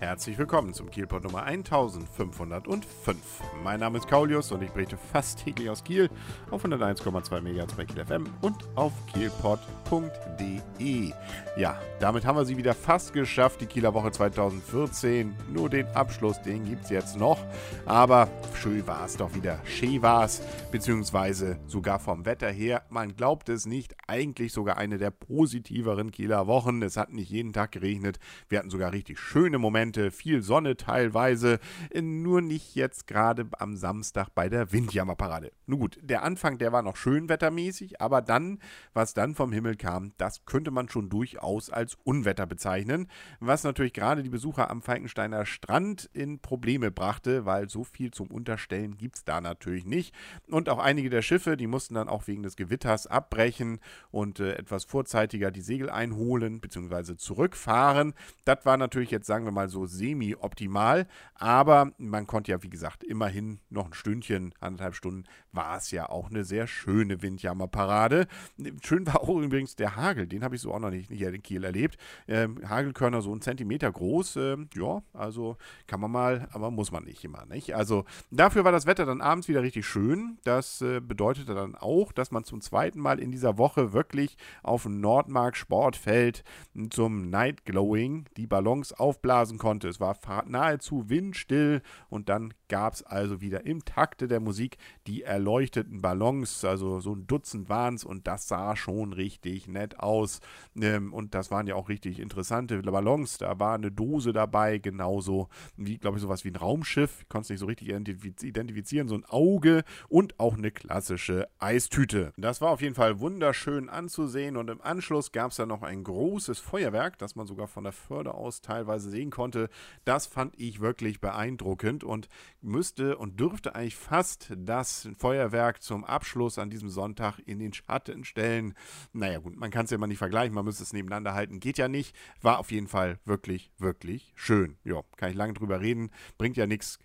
Herzlich willkommen zum Kielpot Nummer 1505. Mein Name ist Kaulius und ich berichte fast täglich aus Kiel auf 101,2 MHz bei Kiel FM und auf kielpot.de. Ja, damit haben wir sie wieder fast geschafft, die Kieler Woche 2014. Nur den Abschluss, den gibt es jetzt noch. Aber schön war es doch wieder. Schön war es, beziehungsweise sogar vom Wetter her. Man glaubt es nicht, eigentlich sogar eine der positiveren Kieler Wochen. Es hat nicht jeden Tag geregnet. Wir hatten sogar richtig schöne Momente Momente, viel Sonne teilweise, nur nicht jetzt gerade am Samstag bei der Windjammerparade. Nun gut, der Anfang, der war noch schön wettermäßig, aber dann, was dann vom Himmel kam, das könnte man schon durchaus als Unwetter bezeichnen, was natürlich gerade die Besucher am Falkensteiner Strand in Probleme brachte, weil so viel zum Unterstellen gibt es da natürlich nicht. Und auch einige der Schiffe, die mussten dann auch wegen des Gewitters abbrechen und äh, etwas vorzeitiger die Segel einholen bzw. zurückfahren. Das war natürlich jetzt, sagen wir mal so, so semi-optimal. Aber man konnte ja, wie gesagt, immerhin noch ein Stündchen, anderthalb Stunden, war es ja auch eine sehr schöne Windjammerparade. Schön war auch übrigens der Hagel, den habe ich so auch noch nicht, nicht in Kiel erlebt. Ähm, Hagelkörner so einen Zentimeter groß. Ähm, ja, also kann man mal, aber muss man nicht immer, nicht? Also dafür war das Wetter dann abends wieder richtig schön. Das äh, bedeutete dann auch, dass man zum zweiten Mal in dieser Woche wirklich auf dem Nordmark Sportfeld zum Night Glowing die Ballons aufblasen konnte konnte. Es war nahezu windstill und dann gab es also wieder im Takte der Musik die erleuchteten Ballons, also so ein Dutzend waren es und das sah schon richtig nett aus. Ähm, und das waren ja auch richtig interessante Ballons. Da war eine Dose dabei, genauso wie, glaube ich, sowas wie ein Raumschiff. Ich konnte es nicht so richtig identifizieren, so ein Auge und auch eine klassische Eistüte. Das war auf jeden Fall wunderschön anzusehen und im Anschluss gab es dann noch ein großes Feuerwerk, das man sogar von der Förde aus teilweise sehen konnte konnte, das fand ich wirklich beeindruckend und müsste und dürfte eigentlich fast das Feuerwerk zum Abschluss an diesem Sonntag in den Schatten stellen. Naja gut, man kann es ja immer nicht vergleichen, man müsste es nebeneinander halten, geht ja nicht. War auf jeden Fall wirklich, wirklich schön. Ja, kann ich lange drüber reden, bringt ja nichts.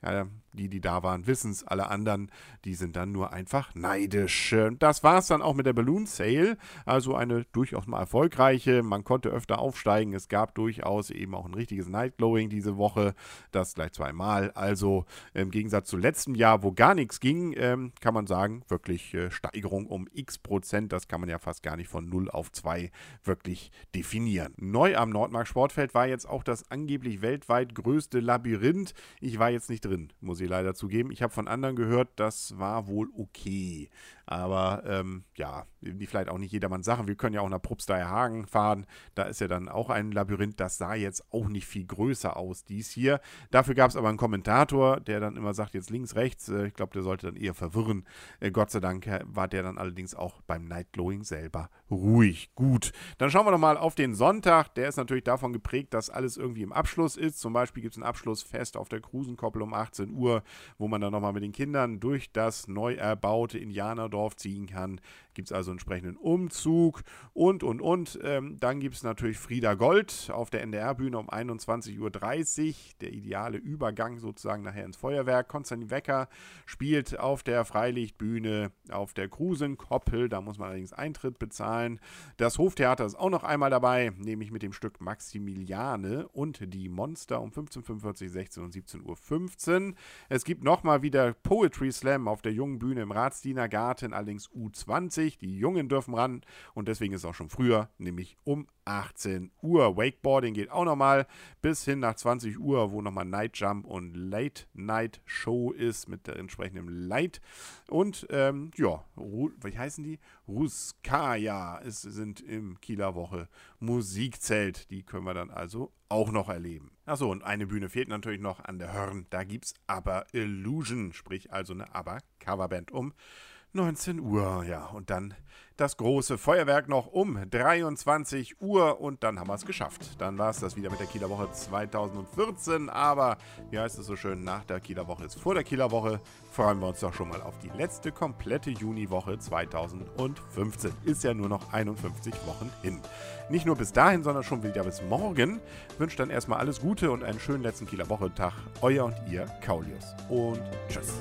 Die, die da waren, wissen es. Alle anderen, die sind dann nur einfach neidisch. Das war es dann auch mit der Balloon Sale. Also eine durchaus mal erfolgreiche. Man konnte öfter aufsteigen. Es gab durchaus eben auch ein richtiges Nightglowing Training diese Woche, das gleich zweimal. Also im Gegensatz zu letztem Jahr, wo gar nichts ging, ähm, kann man sagen, wirklich äh, Steigerung um x Prozent. Das kann man ja fast gar nicht von 0 auf 2 wirklich definieren. Neu am Nordmark Sportfeld war jetzt auch das angeblich weltweit größte Labyrinth. Ich war jetzt nicht drin, muss ich leider zugeben. Ich habe von anderen gehört, das war wohl okay. Aber ähm, ja, die vielleicht auch nicht jedermanns Sache. Wir können ja auch nach Probsteier Hagen fahren. Da ist ja dann auch ein Labyrinth. Das sah jetzt auch nicht viel größer aus, dies hier. Dafür gab es aber einen Kommentator, der dann immer sagt, jetzt links, rechts. Äh, ich glaube, der sollte dann eher verwirren. Äh, Gott sei Dank war der dann allerdings auch beim Night Glowing selber ruhig. Gut, dann schauen wir doch mal auf den Sonntag. Der ist natürlich davon geprägt, dass alles irgendwie im Abschluss ist. Zum Beispiel gibt es ein Abschlussfest auf der Krusenkoppel um 18 Uhr, wo man dann nochmal mit den Kindern durch das neu erbaute Indianer Dorf ziehen kann. Gibt es also entsprechenden Umzug und, und, und. Ähm, dann gibt es natürlich Frieda Gold auf der NDR-Bühne um 21.30 Uhr. Der ideale Übergang sozusagen nachher ins Feuerwerk. Konstantin Wecker spielt auf der Freilichtbühne auf der Krusenkoppel. Da muss man allerdings Eintritt bezahlen. Das Hoftheater ist auch noch einmal dabei, nämlich mit dem Stück Maximiliane und die Monster um 15.45 16 und 17.15 Uhr. Es gibt nochmal wieder Poetry Slam auf der jungen Bühne im Ratsdienergarten Garten allerdings U20. Die Jungen dürfen ran und deswegen ist es auch schon früher, nämlich um 18 Uhr. Wakeboarding geht auch nochmal bis hin nach 20 Uhr, wo nochmal Night Jump und Late Night Show ist mit der entsprechenden Light. Und ähm, ja, wie heißen die? Ruskaya es sind im Kieler Woche Musikzelt. Die können wir dann also auch noch erleben. Achso, und eine Bühne fehlt natürlich noch an der Hörn. Da gibt es aber Illusion, sprich also eine Aber-Coverband um 19 Uhr, ja. Und dann das große Feuerwerk noch um 23 Uhr und dann haben wir es geschafft. Dann war es das wieder mit der Kieler Woche 2014. Aber, wie heißt es so schön, nach der Kieler Woche ist vor der Kieler Woche. Freuen wir uns doch schon mal auf die letzte komplette Juniwoche 2015. Ist ja nur noch 51 Wochen hin. Nicht nur bis dahin, sondern schon wieder bis morgen. Wünscht dann erstmal alles Gute und einen schönen letzten Kieler Woche-Tag. Euer und ihr, Kaulius. Und tschüss.